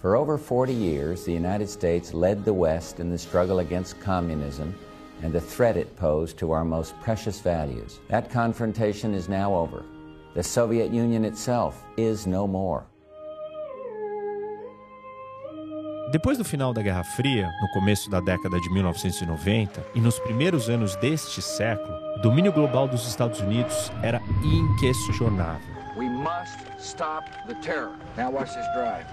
For over 40 years, the United States led the West in the struggle against communism and the threat it posed to our most precious values. That confrontation is now over. The Soviet Union itself is no more. Depois do final da Guerra Fria, no começo da década de 1990 e nos primeiros anos deste século, o domínio global dos Estados Unidos era inquestionável. We must stop the terror. Now watch this drive.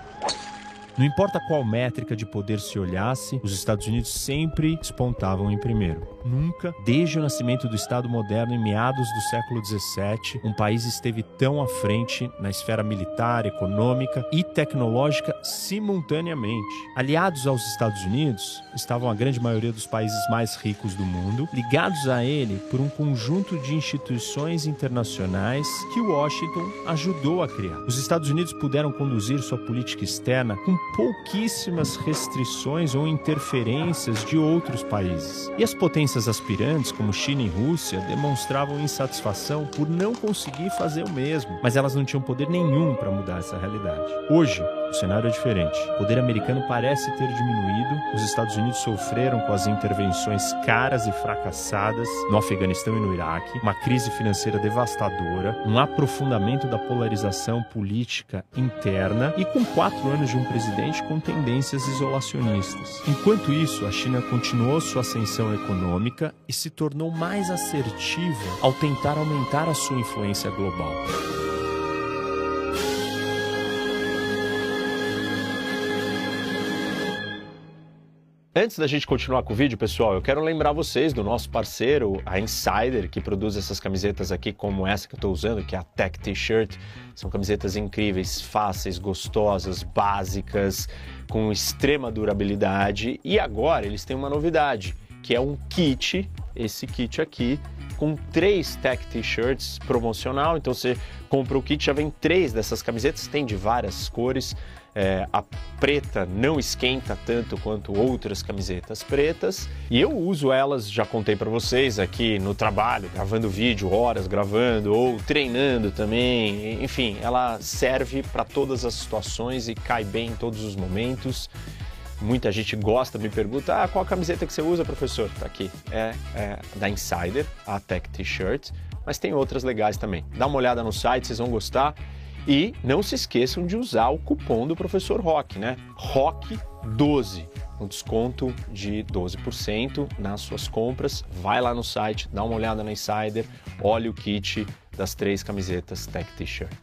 Não importa qual métrica de poder se olhasse, os Estados Unidos sempre despontavam em primeiro. Nunca, desde o nascimento do Estado moderno em meados do século XVII, um país esteve tão à frente na esfera militar, econômica e tecnológica simultaneamente. Aliados aos Estados Unidos estavam a grande maioria dos países mais ricos do mundo, ligados a ele por um conjunto de instituições internacionais que Washington ajudou a criar. Os Estados Unidos puderam conduzir sua política externa com pouquíssimas restrições ou interferências de outros países. E as potências aspirantes, como China e Rússia, demonstravam insatisfação por não conseguir fazer o mesmo, mas elas não tinham poder nenhum para mudar essa realidade. Hoje, cenário é diferente. O poder americano parece ter diminuído, os Estados Unidos sofreram com as intervenções caras e fracassadas no Afeganistão e no Iraque, uma crise financeira devastadora, um aprofundamento da polarização política interna e com quatro anos de um presidente com tendências isolacionistas. Enquanto isso, a China continuou sua ascensão econômica e se tornou mais assertiva ao tentar aumentar a sua influência global. Antes da gente continuar com o vídeo, pessoal, eu quero lembrar vocês do nosso parceiro, a Insider, que produz essas camisetas aqui como essa que eu estou usando, que é a Tech T-shirt. São camisetas incríveis, fáceis, gostosas, básicas, com extrema durabilidade. E agora eles têm uma novidade, que é um kit, esse kit aqui, com três Tech T-shirts promocional. Então você compra o kit, já vem três dessas camisetas, tem de várias cores. É, a preta não esquenta tanto quanto outras camisetas pretas e eu uso elas, já contei para vocês aqui no trabalho, gravando vídeo, horas gravando ou treinando também. Enfim, ela serve para todas as situações e cai bem em todos os momentos. Muita gente gosta, me pergunta: ah, qual a camiseta que você usa, professor? Tá aqui. É, é da Insider, a Tech T-shirt, mas tem outras legais também. Dá uma olhada no site, vocês vão gostar. E não se esqueçam de usar o cupom do professor Rock, né? ROCK12, um desconto de 12% nas suas compras. Vai lá no site, dá uma olhada na Insider, olha o kit das três camisetas Tech T-shirt.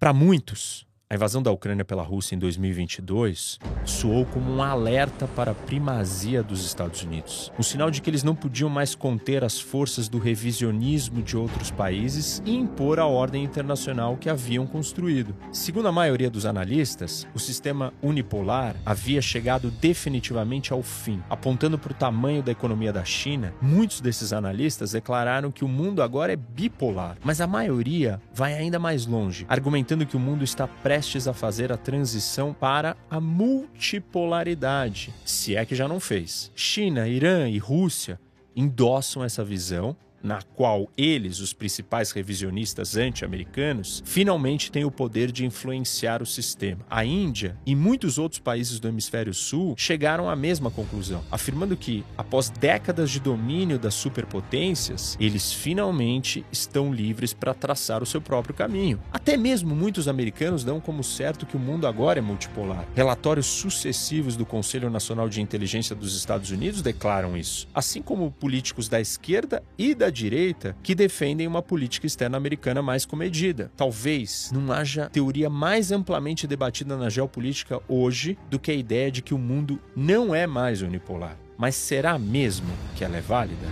Para muitos, a invasão da Ucrânia pela Rússia em 2022 soou como um alerta para a primazia dos Estados Unidos, um sinal de que eles não podiam mais conter as forças do revisionismo de outros países e impor a ordem internacional que haviam construído. Segundo a maioria dos analistas, o sistema unipolar havia chegado definitivamente ao fim. Apontando para o tamanho da economia da China, muitos desses analistas declararam que o mundo agora é bipolar, mas a maioria vai ainda mais longe, argumentando que o mundo está prestes a fazer a transição para a multipolaridade, se é que já não fez. China, Irã e Rússia endossam essa visão na qual eles, os principais revisionistas anti-americanos, finalmente têm o poder de influenciar o sistema. A Índia e muitos outros países do hemisfério sul chegaram à mesma conclusão, afirmando que, após décadas de domínio das superpotências, eles finalmente estão livres para traçar o seu próprio caminho. Até mesmo muitos americanos dão como certo que o mundo agora é multipolar. Relatórios sucessivos do Conselho Nacional de Inteligência dos Estados Unidos declaram isso, assim como políticos da esquerda e da direita que defendem uma política externa americana mais comedida. Talvez não haja teoria mais amplamente debatida na geopolítica hoje do que a ideia de que o mundo não é mais unipolar. Mas será mesmo que ela é válida?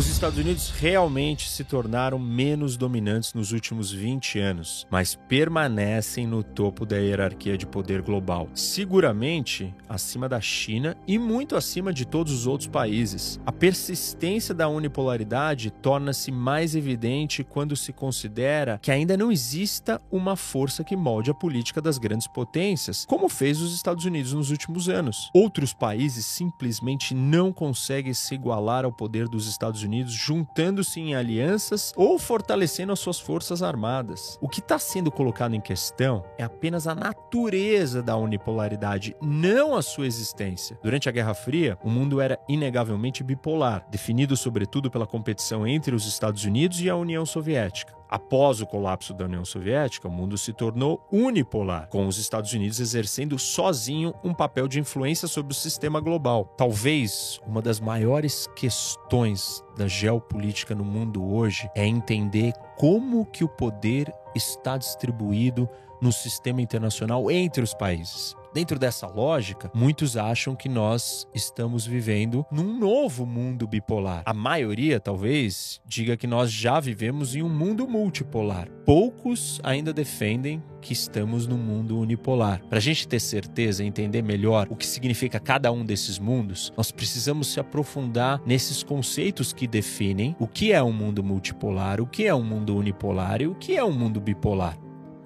Os Estados Unidos realmente se tornaram menos dominantes nos últimos 20 anos, mas permanecem no topo da hierarquia de poder global, seguramente acima da China e muito acima de todos os outros países. A persistência da unipolaridade torna-se mais evidente quando se considera que ainda não exista uma força que molde a política das grandes potências, como fez os Estados Unidos nos últimos anos. Outros países simplesmente não conseguem se igualar ao poder dos Estados Unidos Unidos juntando-se em alianças ou fortalecendo as suas forças armadas. O que está sendo colocado em questão é apenas a natureza da unipolaridade, não a sua existência. Durante a Guerra Fria, o mundo era inegavelmente bipolar, definido sobretudo pela competição entre os Estados Unidos e a União Soviética. Após o colapso da União Soviética, o mundo se tornou unipolar, com os Estados Unidos exercendo sozinho um papel de influência sobre o sistema global. Talvez uma das maiores questões da geopolítica no mundo hoje é entender como que o poder está distribuído no sistema internacional entre os países. Dentro dessa lógica, muitos acham que nós estamos vivendo num novo mundo bipolar. A maioria, talvez, diga que nós já vivemos em um mundo multipolar. Poucos ainda defendem que estamos num mundo unipolar. Para a gente ter certeza e entender melhor o que significa cada um desses mundos, nós precisamos se aprofundar nesses conceitos que definem o que é um mundo multipolar, o que é um mundo unipolar e o que é um mundo bipolar.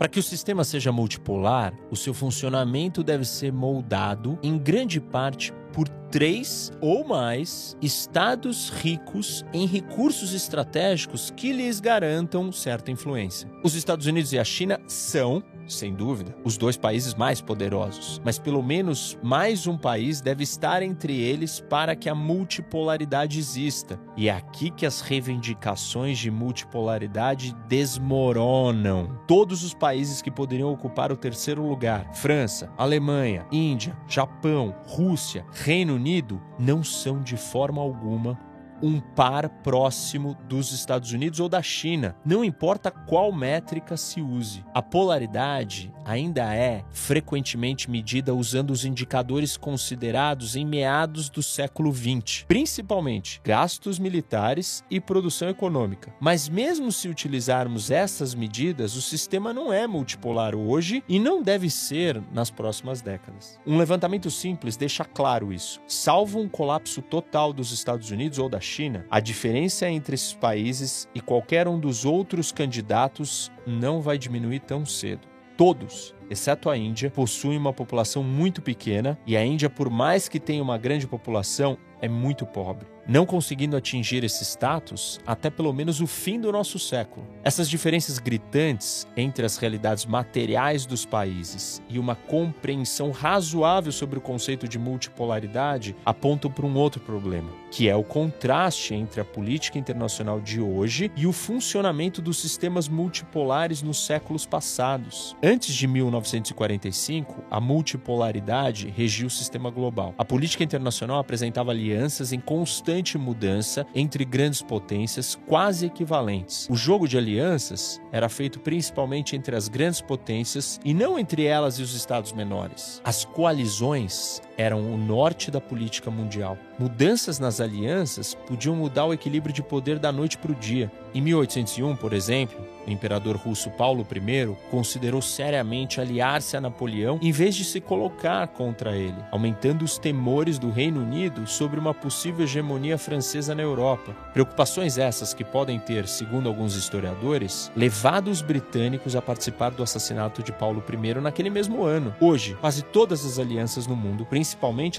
Para que o sistema seja multipolar, o seu funcionamento deve ser moldado em grande parte por três ou mais estados ricos em recursos estratégicos que lhes garantam certa influência. Os Estados Unidos e a China são sem dúvida, os dois países mais poderosos, mas pelo menos mais um país deve estar entre eles para que a multipolaridade exista. E é aqui que as reivindicações de multipolaridade desmoronam. Todos os países que poderiam ocupar o terceiro lugar França, Alemanha, Índia, Japão, Rússia, Reino Unido não são de forma alguma um par próximo dos Estados Unidos ou da China, não importa qual métrica se use. A polaridade ainda é frequentemente medida usando os indicadores considerados em meados do século XX, principalmente gastos militares e produção econômica. Mas mesmo se utilizarmos essas medidas, o sistema não é multipolar hoje e não deve ser nas próximas décadas. Um levantamento simples deixa claro isso. Salvo um colapso total dos Estados Unidos ou da China, a diferença entre esses países e qualquer um dos outros candidatos não vai diminuir tão cedo. Todos, exceto a Índia, possuem uma população muito pequena e a Índia, por mais que tenha uma grande população, é muito pobre não conseguindo atingir esse status até pelo menos o fim do nosso século. Essas diferenças gritantes entre as realidades materiais dos países e uma compreensão razoável sobre o conceito de multipolaridade apontam para um outro problema, que é o contraste entre a política internacional de hoje e o funcionamento dos sistemas multipolares nos séculos passados. Antes de 1945, a multipolaridade regia o sistema global. A política internacional apresentava alianças em constante constante mudança entre grandes potências quase equivalentes. O jogo de alianças era feito principalmente entre as grandes potências e não entre elas e os estados menores. As coalizões eram o norte da política mundial. Mudanças nas alianças podiam mudar o equilíbrio de poder da noite para o dia. Em 1801, por exemplo, o imperador russo Paulo I considerou seriamente aliar-se a Napoleão em vez de se colocar contra ele, aumentando os temores do Reino Unido sobre uma possível hegemonia francesa na Europa. Preocupações essas que podem ter, segundo alguns historiadores, levado os britânicos a participar do assassinato de Paulo I naquele mesmo ano. Hoje, quase todas as alianças no mundo,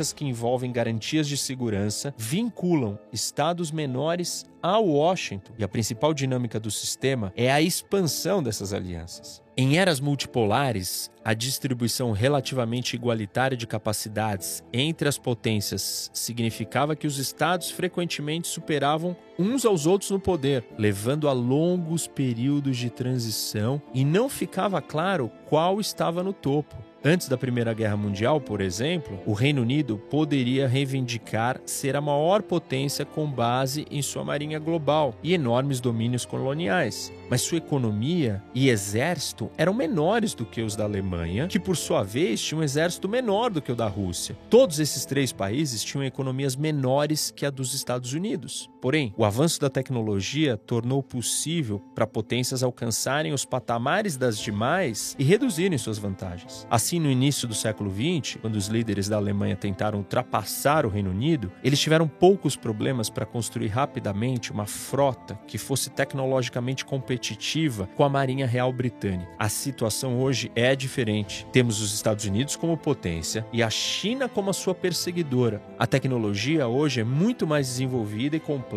as que envolvem garantias de segurança, vinculam estados menores a Washington. E a principal dinâmica do sistema é a expansão dessas alianças. Em eras multipolares, a distribuição relativamente igualitária de capacidades entre as potências significava que os estados frequentemente superavam uns aos outros no poder, levando a longos períodos de transição e não ficava claro qual estava no topo. Antes da Primeira Guerra Mundial, por exemplo, o Reino Unido poderia reivindicar ser a maior potência com base em sua marinha global e enormes domínios coloniais. Mas sua economia e exército eram menores do que os da Alemanha, que por sua vez tinha um exército menor do que o da Rússia. Todos esses três países tinham economias menores que a dos Estados Unidos. Porém, o avanço da tecnologia tornou possível para potências alcançarem os patamares das demais e reduzirem suas vantagens. Assim, no início do século XX, quando os líderes da Alemanha tentaram ultrapassar o Reino Unido, eles tiveram poucos problemas para construir rapidamente uma frota que fosse tecnologicamente competitiva com a Marinha Real Britânica. A situação hoje é diferente. Temos os Estados Unidos como potência e a China como a sua perseguidora. A tecnologia hoje é muito mais desenvolvida e complexa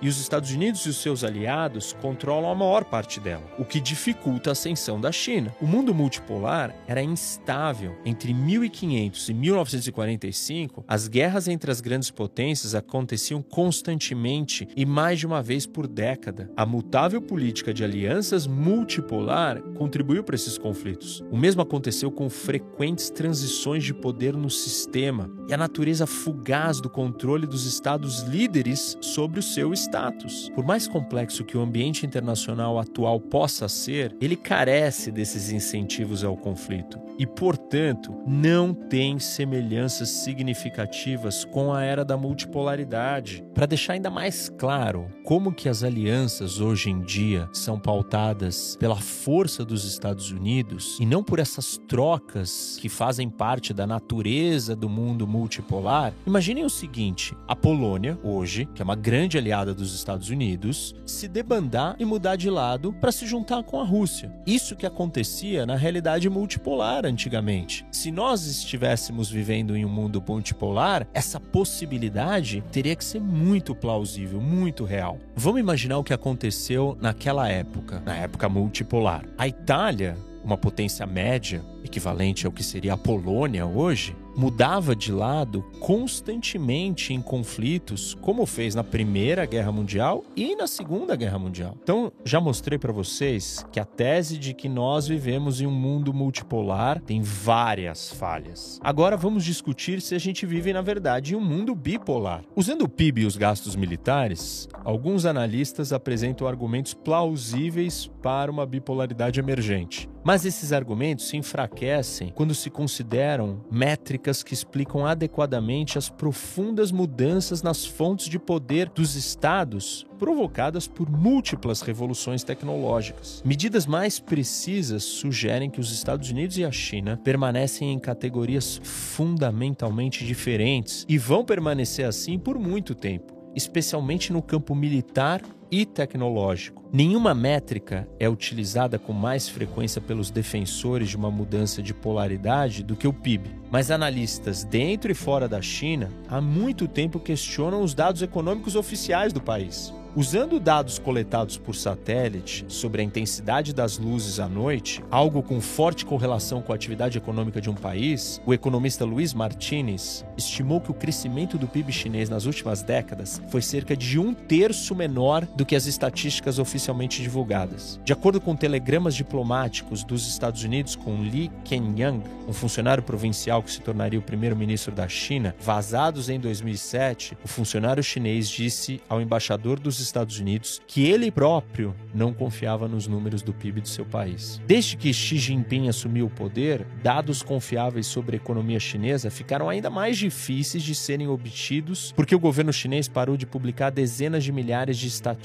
e os Estados Unidos e os seus aliados controlam a maior parte dela, o que dificulta a ascensão da China. O mundo multipolar era instável. Entre 1500 e 1945, as guerras entre as grandes potências aconteciam constantemente e mais de uma vez por década. A mutável política de alianças multipolar contribuiu para esses conflitos. O mesmo aconteceu com frequentes transições de poder no sistema e a natureza fugaz do controle dos estados líderes sobre o seu status. Por mais complexo que o ambiente internacional atual possa ser, ele carece desses incentivos ao conflito e, portanto, não tem semelhanças significativas com a era da multipolaridade. Para deixar ainda mais claro como que as alianças hoje em dia são pautadas pela força dos Estados Unidos e não por essas trocas que fazem parte da natureza do mundo multipolar, imaginem o seguinte: a Polônia, hoje, que é uma grande aliada dos Estados Unidos, se debandar e mudar de lado para se juntar com a Rússia. Isso que acontecia na realidade multipolar antigamente. Se nós estivéssemos vivendo em um mundo multipolar, essa possibilidade teria que ser muito plausível, muito real. Vamos imaginar o que aconteceu naquela época, na época multipolar. A Itália, uma potência média, equivalente ao que seria a Polônia hoje, mudava de lado constantemente em conflitos, como fez na Primeira Guerra Mundial e na Segunda Guerra Mundial. Então, já mostrei para vocês que a tese de que nós vivemos em um mundo multipolar tem várias falhas. Agora vamos discutir se a gente vive, na verdade, em um mundo bipolar. Usando o PIB e os gastos militares, alguns analistas apresentam argumentos plausíveis para uma bipolaridade emergente. Mas esses argumentos se enfraquecem quando se consideram métricas que explicam adequadamente as profundas mudanças nas fontes de poder dos estados provocadas por múltiplas revoluções tecnológicas. Medidas mais precisas sugerem que os Estados Unidos e a China permanecem em categorias fundamentalmente diferentes e vão permanecer assim por muito tempo, especialmente no campo militar e tecnológico. Nenhuma métrica é utilizada com mais frequência pelos defensores de uma mudança de polaridade do que o PIB. Mas analistas dentro e fora da China há muito tempo questionam os dados econômicos oficiais do país. Usando dados coletados por satélite sobre a intensidade das luzes à noite, algo com forte correlação com a atividade econômica de um país, o economista Luiz Martinez estimou que o crescimento do PIB chinês nas últimas décadas foi cerca de um terço menor do que as estatísticas oficialmente divulgadas. De acordo com telegramas diplomáticos dos Estados Unidos com Li Kenyang, um funcionário provincial que se tornaria o primeiro-ministro da China, vazados em 2007, o funcionário chinês disse ao embaixador dos Estados Unidos que ele próprio não confiava nos números do PIB do seu país. Desde que Xi Jinping assumiu o poder, dados confiáveis sobre a economia chinesa ficaram ainda mais difíceis de serem obtidos porque o governo chinês parou de publicar dezenas de milhares de estatísticas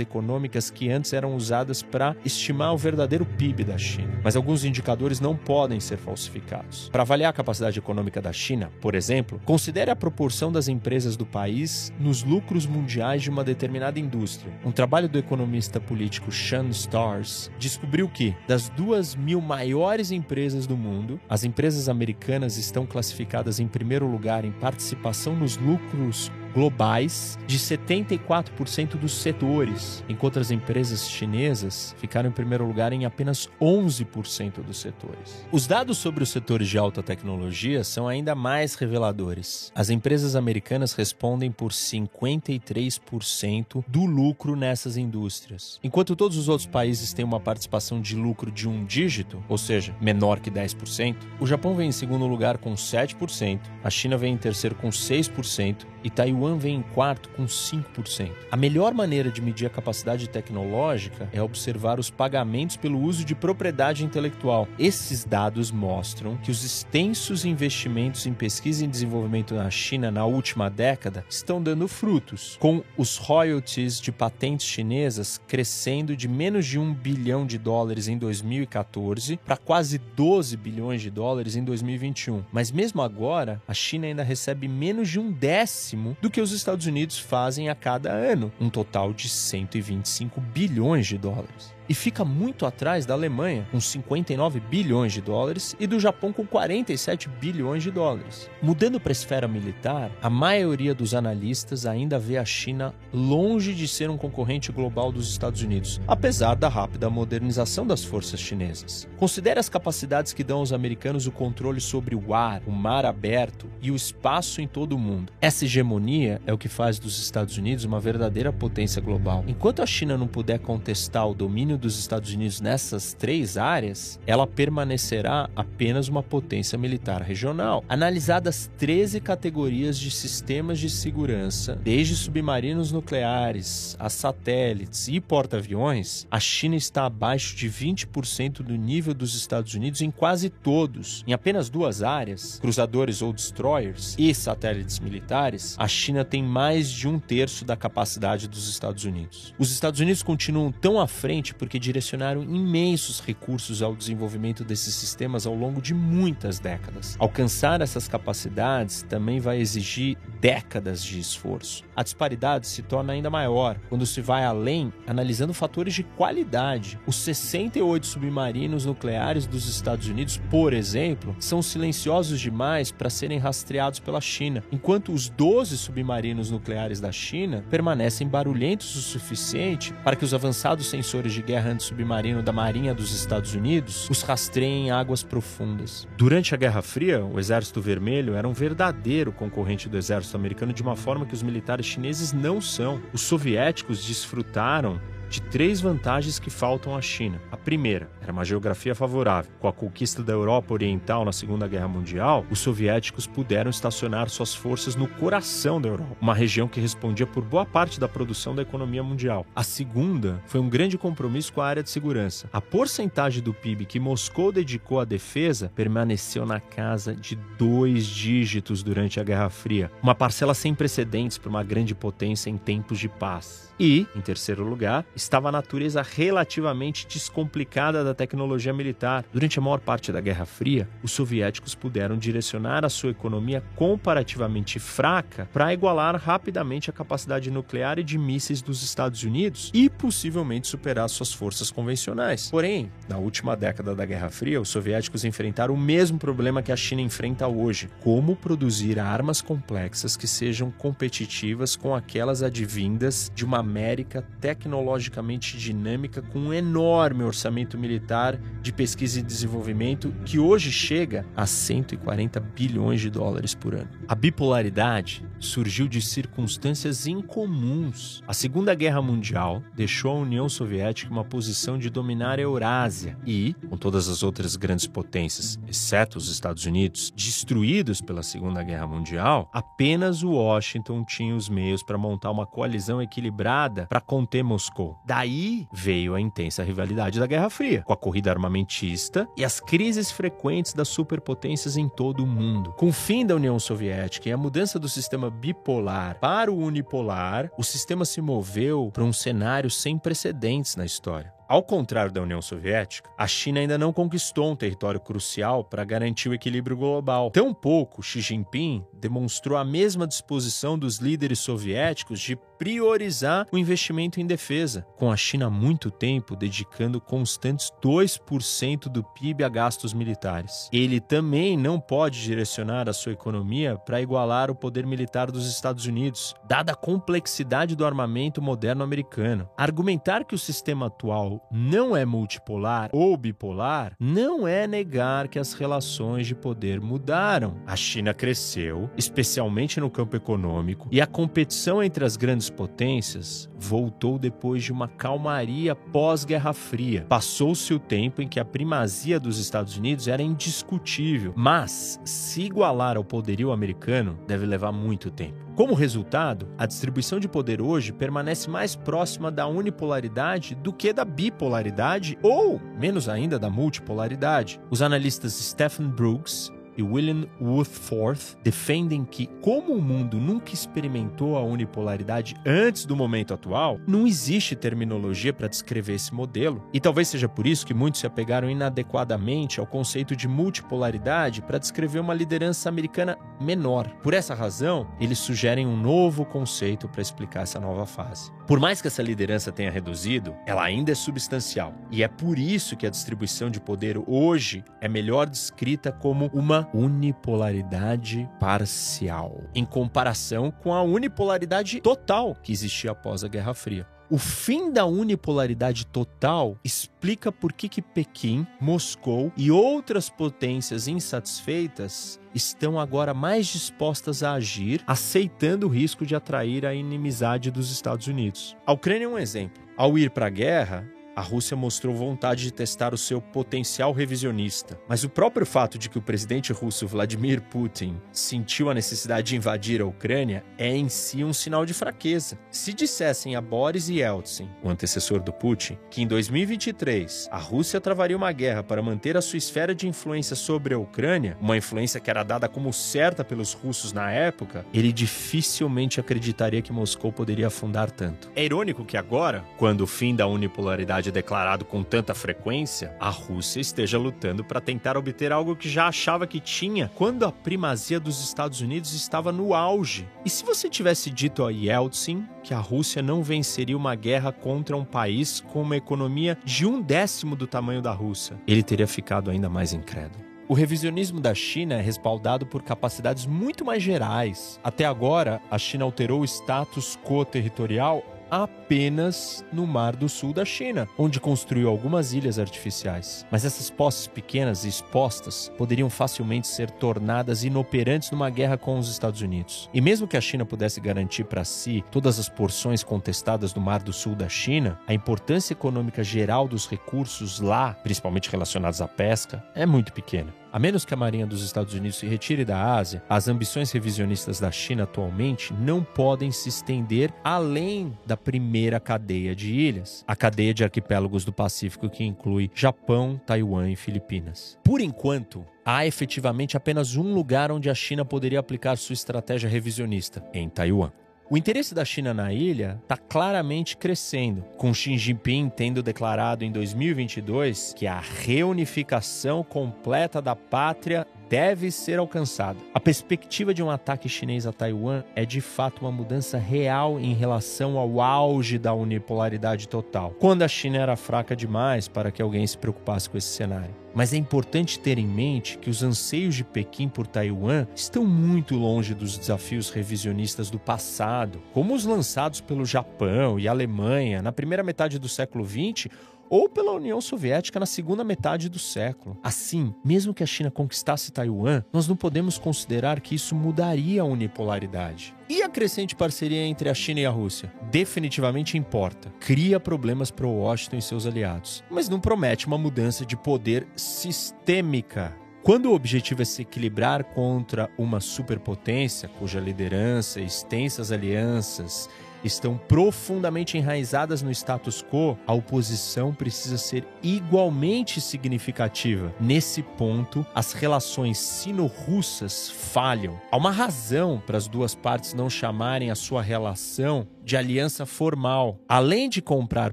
econômicas que antes eram usadas para estimar o verdadeiro PIB da China. Mas alguns indicadores não podem ser falsificados. Para avaliar a capacidade econômica da China, por exemplo, considere a proporção das empresas do país nos lucros mundiais de uma determinada indústria. Um trabalho do economista político Sean Stars descobriu que, das duas mil maiores empresas do mundo, as empresas americanas estão classificadas em primeiro lugar em participação nos lucros globais de 74% dos setores, enquanto as empresas chinesas ficaram em primeiro lugar em apenas 11% dos setores. Os dados sobre os setores de alta tecnologia são ainda mais reveladores. As empresas americanas respondem por 53% do lucro nessas indústrias, enquanto todos os outros países têm uma participação de lucro de um dígito, ou seja, menor que 10%. O Japão vem em segundo lugar com 7%, a China vem em terceiro com 6% e Taiwan vem em quarto com 5%. A melhor maneira de medir a capacidade tecnológica é observar os pagamentos pelo uso de propriedade intelectual. Esses dados mostram que os extensos investimentos em pesquisa e desenvolvimento na China na última década estão dando frutos, com os royalties de patentes chinesas crescendo de menos de um bilhão de dólares em 2014 para quase 12 bilhões de dólares em 2021. Mas mesmo agora, a China ainda recebe menos de um décimo do que os Estados Unidos fazem a cada ano, um total de 125 bilhões de dólares e fica muito atrás da Alemanha, com 59 bilhões de dólares, e do Japão, com 47 bilhões de dólares. Mudando para a esfera militar, a maioria dos analistas ainda vê a China longe de ser um concorrente global dos Estados Unidos, apesar da rápida modernização das forças chinesas. Considere as capacidades que dão aos americanos o controle sobre o ar, o mar aberto e o espaço em todo o mundo. Essa hegemonia é o que faz dos Estados Unidos uma verdadeira potência global. Enquanto a China não puder contestar o domínio domínio dos Estados Unidos nessas três áreas, ela permanecerá apenas uma potência militar regional. Analisadas 13 categorias de sistemas de segurança, desde submarinos nucleares a satélites e porta-aviões, a China está abaixo de 20% do nível dos Estados Unidos em quase todos. Em apenas duas áreas, cruzadores ou destroyers e satélites militares, a China tem mais de um terço da capacidade dos Estados Unidos. Os Estados Unidos continuam tão à frente por porque direcionaram imensos recursos ao desenvolvimento desses sistemas ao longo de muitas décadas. Alcançar essas capacidades também vai exigir décadas de esforço. A disparidade se torna ainda maior quando se vai além, analisando fatores de qualidade. Os 68 submarinos nucleares dos Estados Unidos, por exemplo, são silenciosos demais para serem rastreados pela China, enquanto os 12 submarinos nucleares da China permanecem barulhentos o suficiente para que os avançados sensores de guerra guerra antissubmarino da Marinha dos Estados Unidos os rastreiem em águas profundas. Durante a Guerra Fria, o Exército Vermelho era um verdadeiro concorrente do exército americano de uma forma que os militares chineses não são. Os soviéticos desfrutaram de três vantagens que faltam à China. A primeira era uma geografia favorável. Com a conquista da Europa Oriental na Segunda Guerra Mundial, os soviéticos puderam estacionar suas forças no coração da Europa, uma região que respondia por boa parte da produção da economia mundial. A segunda foi um grande compromisso com a área de segurança. A porcentagem do PIB que Moscou dedicou à defesa permaneceu na casa de dois dígitos durante a Guerra Fria, uma parcela sem precedentes para uma grande potência em tempos de paz. E, em terceiro lugar, estava a natureza relativamente descomplicada da tecnologia militar. Durante a maior parte da Guerra Fria, os soviéticos puderam direcionar a sua economia comparativamente fraca para igualar rapidamente a capacidade nuclear e de mísseis dos Estados Unidos e possivelmente superar suas forças convencionais. Porém, na última década da Guerra Fria, os soviéticos enfrentaram o mesmo problema que a China enfrenta hoje: como produzir armas complexas que sejam competitivas com aquelas advindas de uma América tecnologicamente dinâmica com um enorme orçamento militar de pesquisa e desenvolvimento que hoje chega a 140 bilhões de dólares por ano. A bipolaridade surgiu de circunstâncias incomuns. A Segunda Guerra Mundial deixou a União Soviética uma posição de dominar a Eurásia e, com todas as outras grandes potências, exceto os Estados Unidos, destruídos pela Segunda Guerra Mundial, apenas Washington tinha os meios para montar uma coalizão equilibrada para conter Moscou. Daí veio a intensa rivalidade da Guerra Fria, com a corrida armamentista e as crises frequentes das superpotências em todo o mundo. Com o fim da União Soviética e a mudança do sistema bipolar para o unipolar, o sistema se moveu para um cenário sem precedentes na história. Ao contrário da União Soviética, a China ainda não conquistou um território crucial para garantir o equilíbrio global. Tampouco Xi Jinping demonstrou a mesma disposição dos líderes soviéticos de priorizar o investimento em defesa, com a China há muito tempo dedicando constantes 2% do PIB a gastos militares. Ele também não pode direcionar a sua economia para igualar o poder militar dos Estados Unidos, dada a complexidade do armamento moderno americano. Argumentar que o sistema atual não é multipolar ou bipolar, não é negar que as relações de poder mudaram. A China cresceu, especialmente no campo econômico, e a competição entre as grandes potências voltou depois de uma calmaria pós-Guerra Fria. Passou-se o tempo em que a primazia dos Estados Unidos era indiscutível, mas se igualar ao poderio americano deve levar muito tempo. Como resultado, a distribuição de poder hoje permanece mais próxima da unipolaridade do que da bipolaridade ou, menos ainda, da multipolaridade. Os analistas Stephen Brooks e William Woodforth defendem que, como o mundo nunca experimentou a unipolaridade antes do momento atual, não existe terminologia para descrever esse modelo, e talvez seja por isso que muitos se apegaram inadequadamente ao conceito de multipolaridade para descrever uma liderança americana menor. Por essa razão, eles sugerem um novo conceito para explicar essa nova fase. Por mais que essa liderança tenha reduzido, ela ainda é substancial, e é por isso que a distribuição de poder hoje é melhor descrita como uma unipolaridade parcial, em comparação com a unipolaridade total que existia após a Guerra Fria. O fim da unipolaridade total explica por que, que Pequim, Moscou e outras potências insatisfeitas estão agora mais dispostas a agir, aceitando o risco de atrair a inimizade dos Estados Unidos. A Ucrânia é um exemplo. Ao ir para a guerra, a Rússia mostrou vontade de testar o seu potencial revisionista. Mas o próprio fato de que o presidente russo Vladimir Putin sentiu a necessidade de invadir a Ucrânia é em si um sinal de fraqueza. Se dissessem a Boris Yeltsin, o antecessor do Putin, que em 2023 a Rússia travaria uma guerra para manter a sua esfera de influência sobre a Ucrânia, uma influência que era dada como certa pelos russos na época, ele dificilmente acreditaria que Moscou poderia afundar tanto. É irônico que agora, quando o fim da unipolaridade declarado com tanta frequência, a Rússia esteja lutando para tentar obter algo que já achava que tinha quando a primazia dos Estados Unidos estava no auge. E se você tivesse dito a Yeltsin que a Rússia não venceria uma guerra contra um país com uma economia de um décimo do tamanho da Rússia, ele teria ficado ainda mais incrédulo. O revisionismo da China é respaldado por capacidades muito mais gerais. Até agora, a China alterou o status quo territorial apenas no Mar do Sul da China, onde construiu algumas ilhas artificiais. Mas essas posses pequenas e expostas poderiam facilmente ser tornadas inoperantes numa guerra com os Estados Unidos. E mesmo que a China pudesse garantir para si todas as porções contestadas do Mar do Sul da China, a importância econômica geral dos recursos lá, principalmente relacionados à pesca, é muito pequena. A menos que a Marinha dos Estados Unidos se retire da Ásia, as ambições revisionistas da China atualmente não podem se estender além da primeira cadeia de ilhas, a cadeia de arquipélagos do Pacífico que inclui Japão, Taiwan e Filipinas. Por enquanto, há efetivamente apenas um lugar onde a China poderia aplicar sua estratégia revisionista: em Taiwan. O interesse da China na ilha está claramente crescendo, com Xi Jinping tendo declarado em 2022 que a reunificação completa da pátria deve ser alcançada. A perspectiva de um ataque chinês a Taiwan é de fato uma mudança real em relação ao auge da unipolaridade total, quando a China era fraca demais para que alguém se preocupasse com esse cenário. Mas é importante ter em mente que os anseios de Pequim por Taiwan estão muito longe dos desafios revisionistas do passado, como os lançados pelo Japão e Alemanha na primeira metade do século XX ou pela União Soviética na segunda metade do século. Assim, mesmo que a China conquistasse Taiwan, nós não podemos considerar que isso mudaria a unipolaridade. E a crescente parceria entre a China e a Rússia? Definitivamente importa. Cria problemas para Washington e seus aliados, mas não promete uma mudança de poder sistêmica. Quando o objetivo é se equilibrar contra uma superpotência cuja liderança, extensas alianças estão profundamente enraizadas no status quo, a oposição precisa ser igualmente significativa. Nesse ponto, as relações sino-russas falham. Há uma razão para as duas partes não chamarem a sua relação de aliança formal. Além de comprar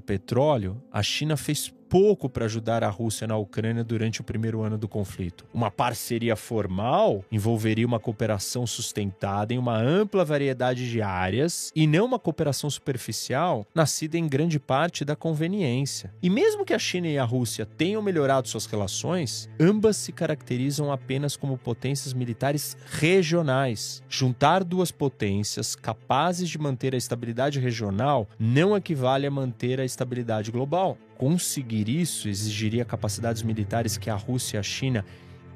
petróleo, a China fez pouco para ajudar a Rússia na Ucrânia durante o primeiro ano do conflito. Uma parceria formal envolveria uma cooperação sustentada em uma ampla variedade de áreas e não uma cooperação superficial nascida em grande parte da conveniência. E mesmo que a China e a Rússia tenham melhorado suas relações, ambas se caracterizam apenas como potências militares regionais. Juntar duas potências capazes de manter a estabilidade regional não equivale a manter a estabilidade global. Conseguir isso exigiria capacidades militares que a Rússia e a China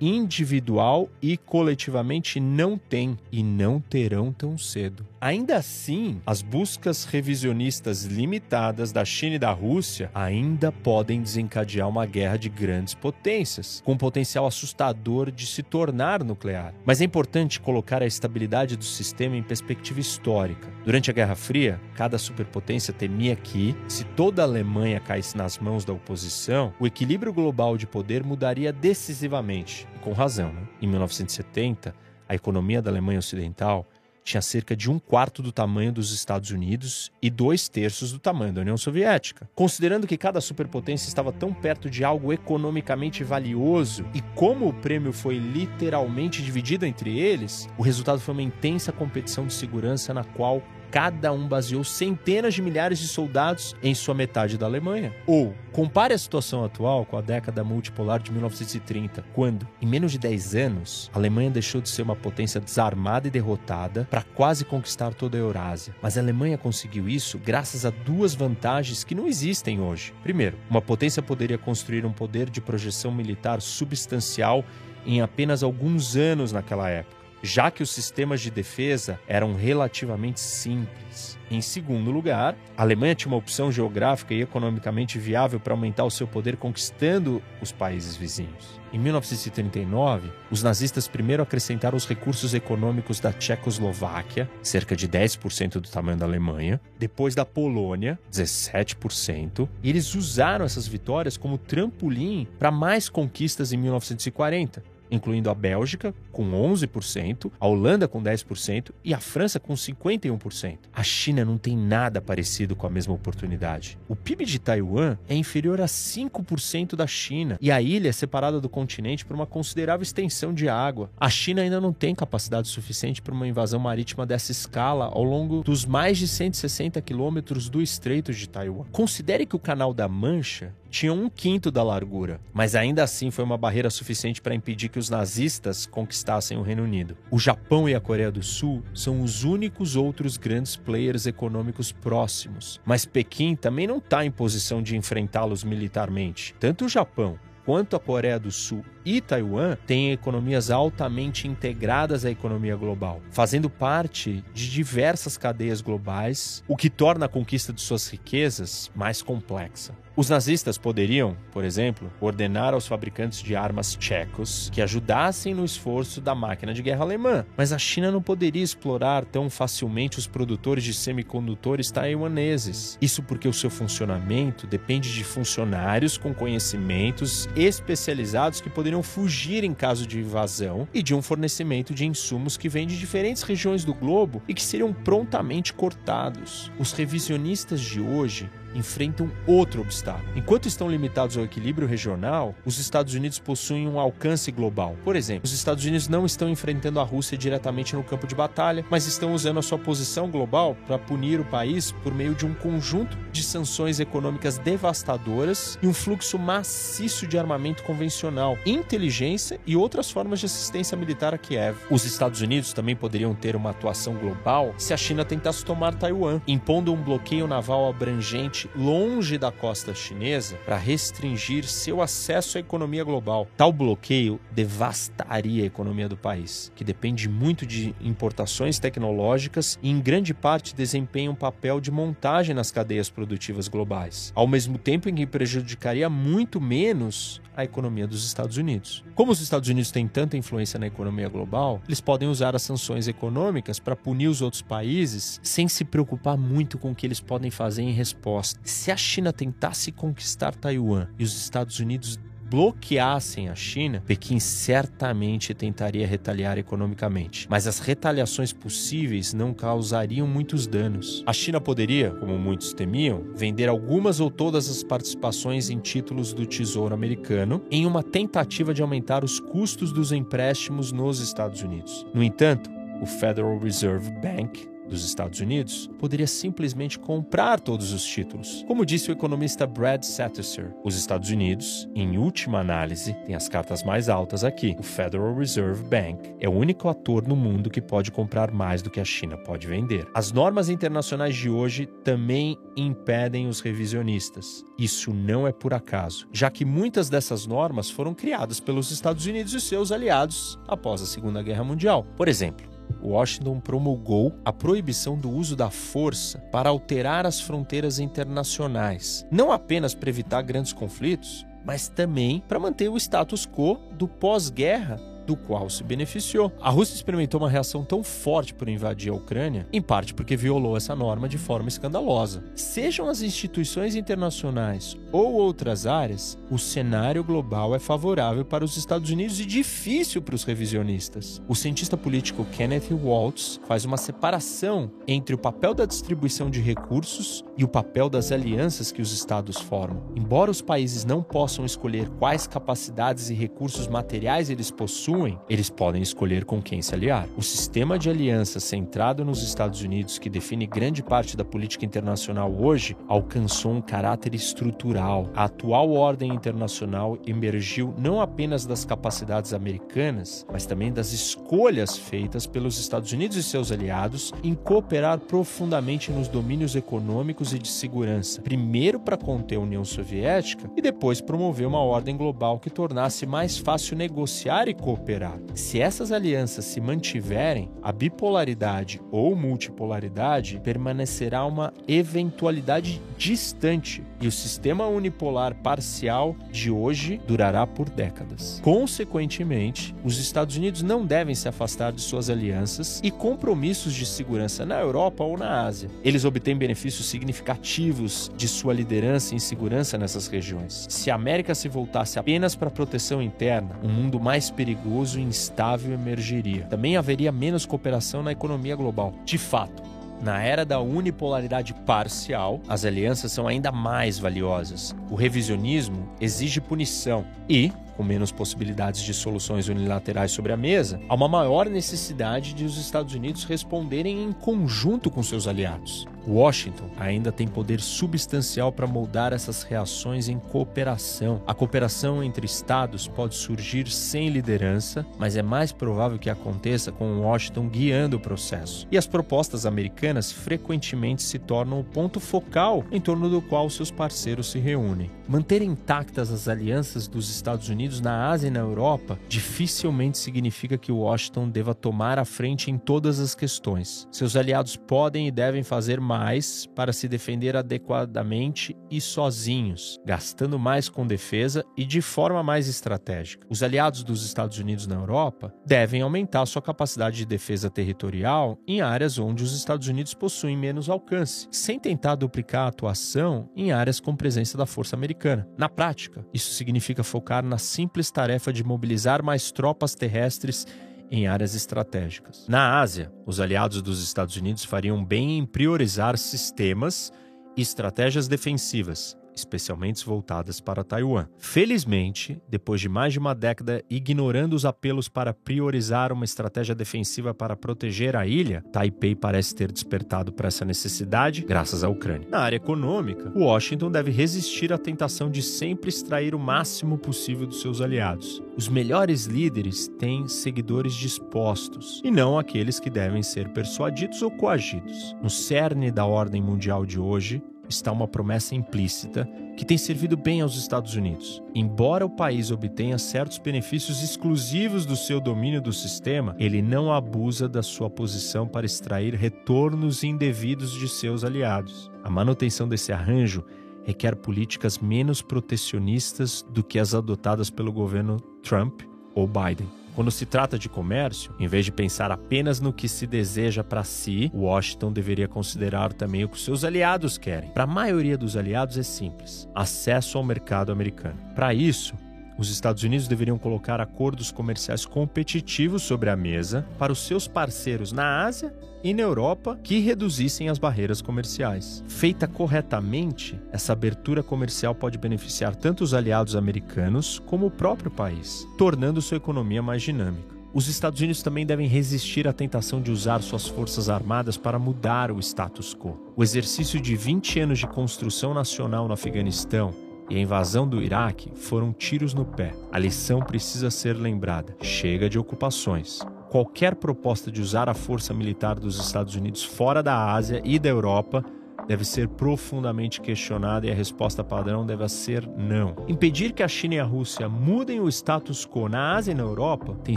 individual e coletivamente não têm e não terão tão cedo. Ainda assim, as buscas revisionistas limitadas da China e da Rússia ainda podem desencadear uma guerra de grandes potências, com potencial assustador de se tornar nuclear. Mas é importante colocar a estabilidade do sistema em perspectiva histórica. Durante a Guerra Fria, cada superpotência temia que, se toda a Alemanha caísse nas mãos da oposição, o equilíbrio global de poder mudaria decisivamente com razão. Né? Em 1970, a economia da Alemanha Ocidental tinha cerca de um quarto do tamanho dos Estados Unidos e dois terços do tamanho da União Soviética. Considerando que cada superpotência estava tão perto de algo economicamente valioso e como o prêmio foi literalmente dividido entre eles, o resultado foi uma intensa competição de segurança na qual cada um baseou centenas de milhares de soldados em sua metade da Alemanha. Ou, compare a situação atual com a década multipolar de 1930, quando, em menos de 10 anos, a Alemanha deixou de ser uma potência desarmada e derrotada para quase conquistar toda a Eurásia. Mas a Alemanha conseguiu isso graças a duas vantagens que não existem hoje. Primeiro, uma potência poderia construir um poder de projeção militar substancial em apenas alguns anos naquela época já que os sistemas de defesa eram relativamente simples. Em segundo lugar, a Alemanha tinha uma opção geográfica e economicamente viável para aumentar o seu poder conquistando os países vizinhos. Em 1939, os nazistas primeiro acrescentaram os recursos econômicos da Tchecoslováquia, cerca de 10% do tamanho da Alemanha, depois da Polônia, 17%, e eles usaram essas vitórias como trampolim para mais conquistas em 1940 incluindo a Bélgica com 11%, a Holanda com 10% e a França com 51%. A China não tem nada parecido com a mesma oportunidade. O PIB de Taiwan é inferior a 5% da China e a ilha é separada do continente por uma considerável extensão de água. A China ainda não tem capacidade suficiente para uma invasão marítima dessa escala ao longo dos mais de 160 quilômetros do Estreito de Taiwan. Considere que o Canal da Mancha tinha um quinto da largura, mas ainda assim foi uma barreira suficiente para impedir que os nazistas conquistassem o Reino Unido. O Japão e a Coreia do Sul são os únicos outros grandes players econômicos próximos, mas Pequim também não está em posição de enfrentá-los militarmente. Tanto o Japão quanto a Coreia do Sul e Taiwan têm economias altamente integradas à economia global, fazendo parte de diversas cadeias globais, o que torna a conquista de suas riquezas mais complexa. Os nazistas poderiam, por exemplo, ordenar aos fabricantes de armas tchecos que ajudassem no esforço da máquina de guerra alemã, mas a China não poderia explorar tão facilmente os produtores de semicondutores taiwaneses. Isso porque o seu funcionamento depende de funcionários com conhecimentos especializados que poderiam fugir em caso de invasão e de um fornecimento de insumos que vem de diferentes regiões do globo e que seriam prontamente cortados. Os revisionistas de hoje enfrentam outro obstáculo. Enquanto estão limitados ao equilíbrio regional, os Estados Unidos possuem um alcance global. Por exemplo, os Estados Unidos não estão enfrentando a Rússia diretamente no campo de batalha, mas estão usando a sua posição global para punir o país por meio de um conjunto de sanções econômicas devastadoras e um fluxo maciço de armamento convencional, inteligência e outras formas de assistência militar a Kiev. Os Estados Unidos também poderiam ter uma atuação global se a China tentasse tomar Taiwan, impondo um bloqueio naval abrangente longe da costa chinesa para restringir seu acesso à economia global. Tal bloqueio devastaria a economia do país, que depende muito de importações tecnológicas e, em grande parte, desempenha um papel de montagem nas cadeias produtivas globais, ao mesmo tempo em que prejudicaria muito menos a economia dos Estados Unidos. Como os Estados Unidos têm tanta influência na economia global, eles podem usar as sanções econômicas para punir os outros países sem se preocupar muito com o que eles podem fazer em resposta. Se a China tentasse conquistar Taiwan e os Estados Unidos bloqueassem a China, Pequim certamente tentaria retaliar economicamente. Mas as retaliações possíveis não causariam muitos danos. A China poderia, como muitos temiam, vender algumas ou todas as participações em títulos do Tesouro Americano em uma tentativa de aumentar os custos dos empréstimos nos Estados Unidos. No entanto, o Federal Reserve Bank dos Estados Unidos poderia simplesmente comprar todos os títulos. Como disse o economista Brad Satterthwaite, os Estados Unidos, em última análise, têm as cartas mais altas aqui. O Federal Reserve Bank é o único ator no mundo que pode comprar mais do que a China pode vender. As normas internacionais de hoje também impedem os revisionistas. Isso não é por acaso, já que muitas dessas normas foram criadas pelos Estados Unidos e seus aliados após a Segunda Guerra Mundial. Por exemplo, Washington promulgou a proibição do uso da força para alterar as fronteiras internacionais, não apenas para evitar grandes conflitos, mas também para manter o status quo do pós-guerra do qual se beneficiou. A Rússia experimentou uma reação tão forte por invadir a Ucrânia, em parte porque violou essa norma de forma escandalosa. Sejam as instituições internacionais ou outras áreas, o cenário global é favorável para os Estados Unidos e difícil para os revisionistas. O cientista político Kenneth Waltz faz uma separação entre o papel da distribuição de recursos e o papel das alianças que os estados formam. Embora os países não possam escolher quais capacidades e recursos materiais eles possuem, eles podem escolher com quem se aliar. O sistema de aliança centrado nos Estados Unidos, que define grande parte da política internacional hoje, alcançou um caráter estrutural. A atual ordem internacional emergiu não apenas das capacidades americanas, mas também das escolhas feitas pelos Estados Unidos e seus aliados em cooperar profundamente nos domínios econômicos e de segurança, primeiro para conter a União Soviética e depois promover uma ordem global que tornasse mais fácil negociar e cooperar se essas alianças se mantiverem, a bipolaridade ou multipolaridade permanecerá uma eventualidade distante e o sistema unipolar parcial de hoje durará por décadas. Consequentemente, os Estados Unidos não devem se afastar de suas alianças e compromissos de segurança na Europa ou na Ásia. Eles obtêm benefícios significativos de sua liderança em segurança nessas regiões. Se a América se voltasse apenas para a proteção interna, um mundo mais perigoso e instável emergeria. Também haveria menos cooperação na economia global. De fato, na era da unipolaridade parcial, as alianças são ainda mais valiosas. O revisionismo exige punição e, com menos possibilidades de soluções unilaterais sobre a mesa, há uma maior necessidade de os Estados Unidos responderem em conjunto com seus aliados. Washington ainda tem poder substancial para moldar essas reações em cooperação. A cooperação entre estados pode surgir sem liderança, mas é mais provável que aconteça com Washington guiando o processo. E as propostas americanas frequentemente se tornam o ponto focal em torno do qual seus parceiros se reúnem. Manter intactas as alianças dos Estados Unidos na Ásia e na Europa dificilmente significa que Washington deva tomar a frente em todas as questões. Seus aliados podem e devem fazer mais mais para se defender adequadamente e sozinhos, gastando mais com defesa e de forma mais estratégica. Os aliados dos Estados Unidos na Europa devem aumentar sua capacidade de defesa territorial em áreas onde os Estados Unidos possuem menos alcance, sem tentar duplicar a atuação em áreas com presença da força americana. Na prática, isso significa focar na simples tarefa de mobilizar mais tropas terrestres em áreas estratégicas. Na Ásia, os aliados dos Estados Unidos fariam bem em priorizar sistemas e estratégias defensivas, especialmente voltadas para Taiwan. Felizmente, depois de mais de uma década ignorando os apelos para priorizar uma estratégia defensiva para proteger a ilha, Taipei parece ter despertado para essa necessidade graças à Ucrânia. Na área econômica, Washington deve resistir à tentação de sempre extrair o máximo possível dos seus aliados. Os melhores líderes têm seguidores dispostos e não aqueles que devem ser persuadidos ou coagidos. No cerne da ordem mundial de hoje, está uma promessa implícita que tem servido bem aos Estados Unidos. Embora o país obtenha certos benefícios exclusivos do seu domínio do sistema, ele não abusa da sua posição para extrair retornos indevidos de seus aliados. A manutenção desse arranjo requer políticas menos protecionistas do que as adotadas pelo governo Trump ou Biden. Quando se trata de comércio, em vez de pensar apenas no que se deseja para si, Washington deveria considerar também o que seus aliados querem. Para a maioria dos aliados é simples: acesso ao mercado americano. Para isso, os Estados Unidos deveriam colocar acordos comerciais competitivos sobre a mesa para os seus parceiros na Ásia e na Europa que reduzissem as barreiras comerciais. Feita corretamente, essa abertura comercial pode beneficiar tanto os aliados americanos como o próprio país, tornando sua economia mais dinâmica. Os Estados Unidos também devem resistir à tentação de usar suas forças armadas para mudar o status quo. O exercício de 20 anos de construção nacional no Afeganistão e a invasão do Iraque foram tiros no pé. A lição precisa ser lembrada: chega de ocupações. Qualquer proposta de usar a força militar dos Estados Unidos fora da Ásia e da Europa deve ser profundamente questionada e a resposta padrão deve ser não. Impedir que a China e a Rússia mudem o status quo na Ásia e na Europa tem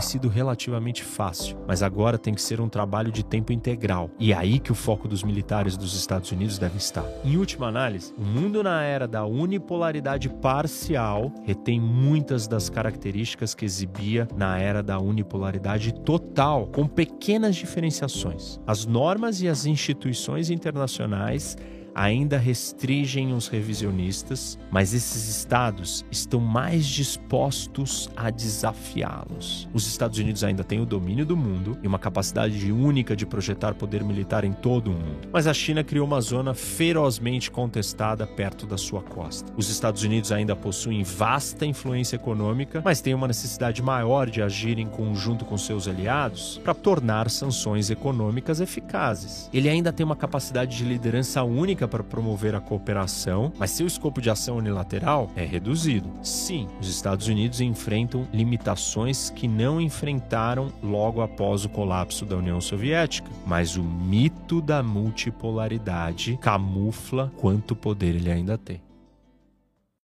sido relativamente fácil, mas agora tem que ser um trabalho de tempo integral. E é aí que o foco dos militares dos Estados Unidos deve estar. Em última análise, o mundo na era da unipolaridade parcial retém muitas das características que exibia na era da unipolaridade total, com pequenas diferenciações. As normas e as instituições internacionais ainda restringem os revisionistas, mas esses estados estão mais dispostos a desafiá-los. Os Estados Unidos ainda têm o domínio do mundo e uma capacidade única de projetar poder militar em todo o mundo, mas a China criou uma zona ferozmente contestada perto da sua costa. Os Estados Unidos ainda possuem vasta influência econômica, mas têm uma necessidade maior de agir em conjunto com seus aliados para tornar sanções econômicas eficazes. Ele ainda tem uma capacidade de liderança única para promover a cooperação, mas seu escopo de ação unilateral é reduzido. Sim, os Estados Unidos enfrentam limitações que não enfrentaram logo após o colapso da União Soviética, mas o mito da multipolaridade camufla quanto poder ele ainda tem.